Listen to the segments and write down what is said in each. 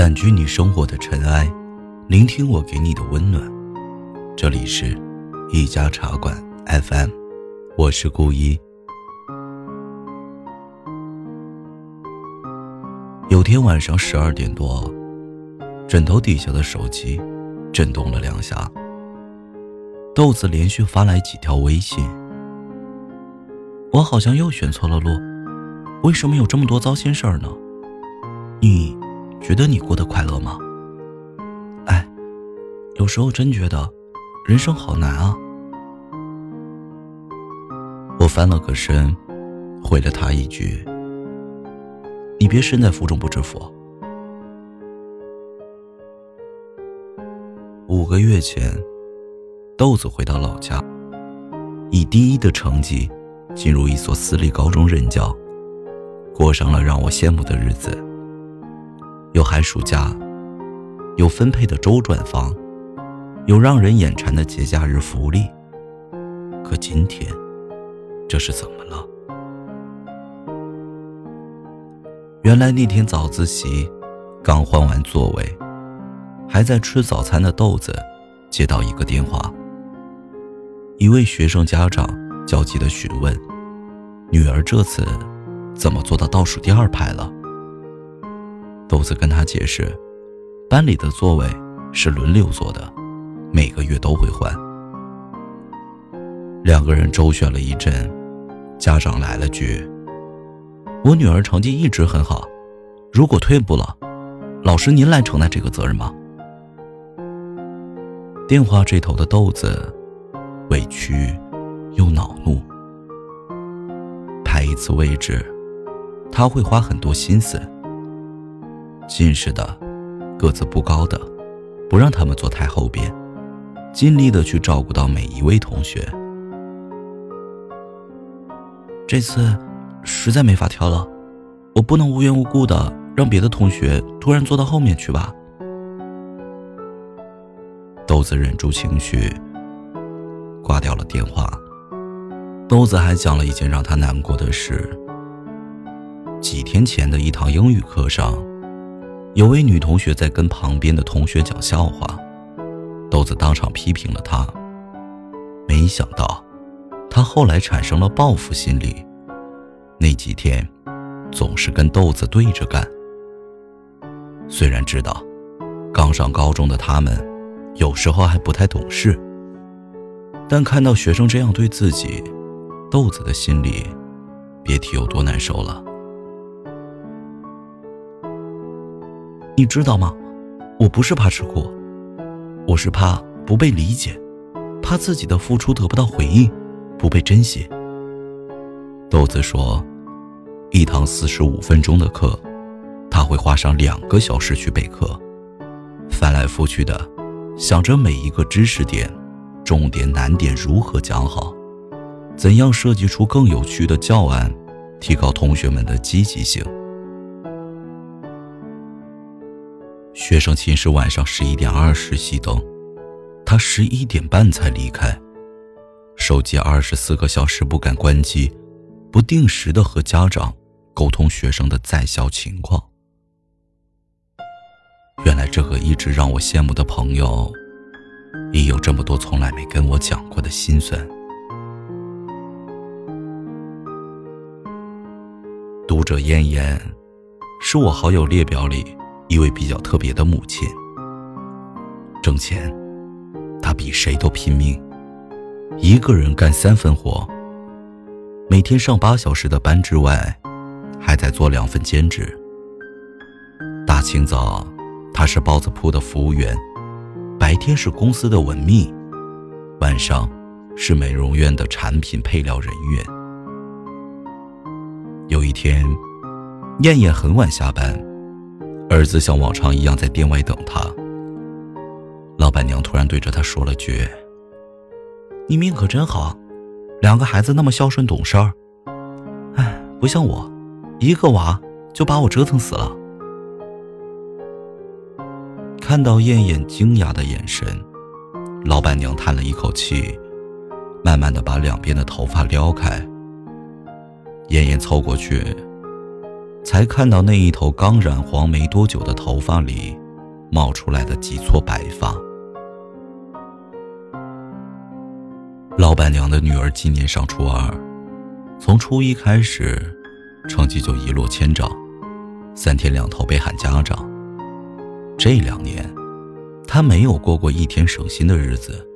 掸去你生活的尘埃，聆听我给你的温暖。这里是一家茶馆 FM，我是顾一。有天晚上十二点多，枕头底下的手机震动了两下，豆子连续发来几条微信。我好像又选错了路，为什么有这么多糟心事儿呢？你。觉得你过得快乐吗？哎，有时候真觉得人生好难啊。我翻了个身，回了他一句：“你别身在福中不知福。”五个月前，豆子回到老家，以第一的成绩进入一所私立高中任教，过上了让我羡慕的日子。有寒暑假，有分配的周转房，有让人眼馋的节假日福利。可今天，这是怎么了？原来那天早自习刚换完座位，还在吃早餐的豆子接到一个电话，一位学生家长焦急的询问：“女儿这次怎么坐到倒数第二排了？”豆子跟他解释，班里的座位是轮流坐的，每个月都会换。两个人周旋了一阵，家长来了句：“我女儿成绩一直很好，如果退步了，老师您来承担这个责任吗？”电话这头的豆子委屈又恼怒。排一次位置，他会花很多心思。近视的，个子不高的，不让他们坐太后边，尽力的去照顾到每一位同学。这次实在没法挑了，我不能无缘无故的让别的同学突然坐到后面去吧。豆子忍住情绪，挂掉了电话。豆子还讲了一件让他难过的事：几天前的一堂英语课上。有位女同学在跟旁边的同学讲笑话，豆子当场批评了她。没想到，她后来产生了报复心理，那几天总是跟豆子对着干。虽然知道刚上高中的他们有时候还不太懂事，但看到学生这样对自己，豆子的心里别提有多难受了。你知道吗？我不是怕吃苦，我是怕不被理解，怕自己的付出得不到回应，不被珍惜。豆子说，一堂四十五分钟的课，他会花上两个小时去备课，翻来覆去的想着每一个知识点、重点难点如何讲好，怎样设计出更有趣的教案，提高同学们的积极性。学生寝室晚上十一点二十熄灯，他十一点半才离开。手机二十四个小时不敢关机，不定时的和家长沟通学生的在校情况。原来这个一直让我羡慕的朋友，也有这么多从来没跟我讲过的心酸。读者燕燕，是我好友列表里。一位比较特别的母亲，挣钱，她比谁都拼命，一个人干三份活，每天上八小时的班之外，还在做两份兼职。大清早，她是包子铺的服务员，白天是公司的文秘，晚上是美容院的产品配料人员。有一天，燕燕很晚下班。儿子像往常一样在店外等他。老板娘突然对着他说了句：“你命可真好，两个孩子那么孝顺懂事儿。哎，不像我，一个娃就把我折腾死了。”看到燕燕惊讶的眼神，老板娘叹了一口气，慢慢的把两边的头发撩开。燕燕凑过去，才看到那一头刚染黄没多久的头发里，冒出来的几撮白发。老板娘的女儿今年上初二，从初一开始，成绩就一落千丈，三天两头被喊家长。这两年，她没有过过一天省心的日子。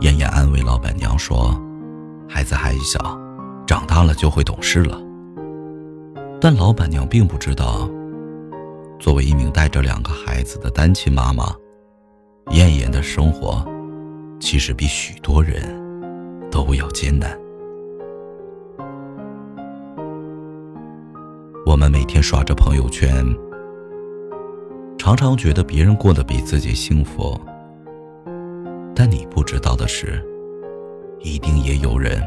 燕燕安慰老板娘说：“孩子还小，长大了就会懂事了。”但老板娘并不知道，作为一名带着两个孩子的单亲妈妈，燕燕的生活。其实比许多人都要艰难。我们每天刷着朋友圈，常常觉得别人过得比自己幸福，但你不知道的是，一定也有人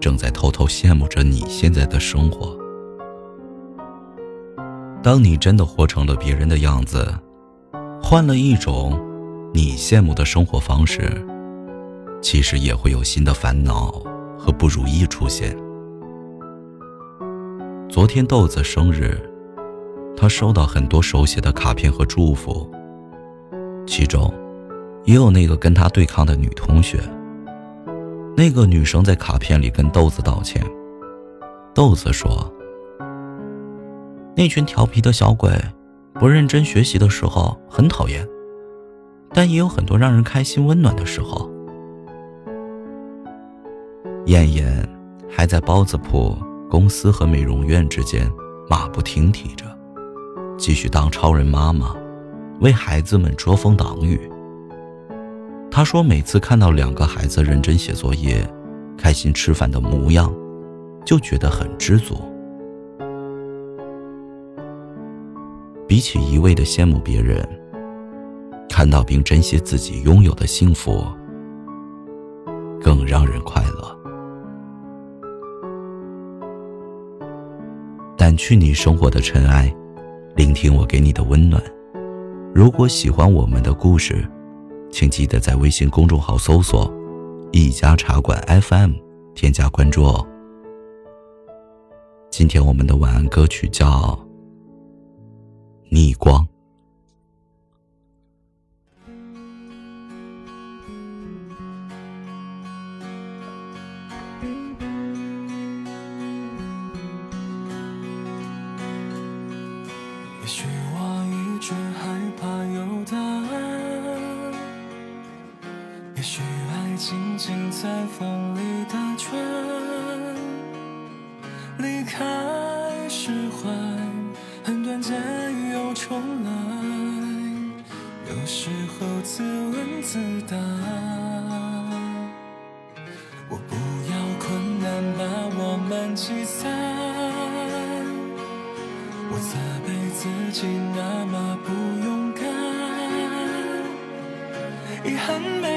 正在偷偷羡慕着你现在的生活。当你真的活成了别人的样子，换了一种。你羡慕的生活方式，其实也会有新的烦恼和不如意出现。昨天豆子生日，他收到很多手写的卡片和祝福，其中也有那个跟他对抗的女同学。那个女生在卡片里跟豆子道歉。豆子说：“那群调皮的小鬼，不认真学习的时候很讨厌。”但也有很多让人开心、温暖的时候。燕燕还在包子铺、公司和美容院之间马不停蹄着，继续当超人妈妈，为孩子们遮风挡雨。她说：“每次看到两个孩子认真写作业、开心吃饭的模样，就觉得很知足。比起一味的羡慕别人。”看到并珍惜自己拥有的幸福，更让人快乐。掸去你生活的尘埃，聆听我给你的温暖。如果喜欢我们的故事，请记得在微信公众号搜索“一家茶馆 FM”，添加关注哦。今天我们的晚安歌曲叫《逆光》。遗憾没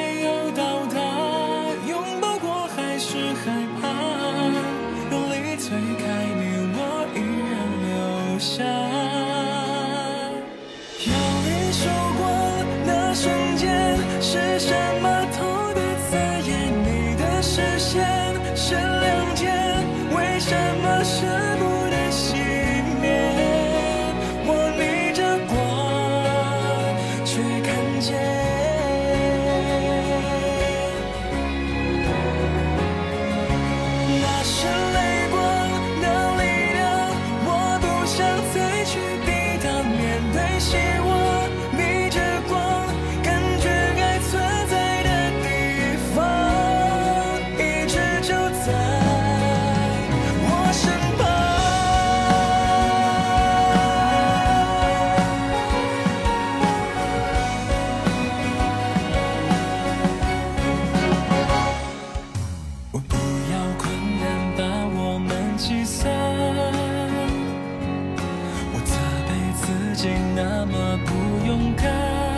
那么不勇敢。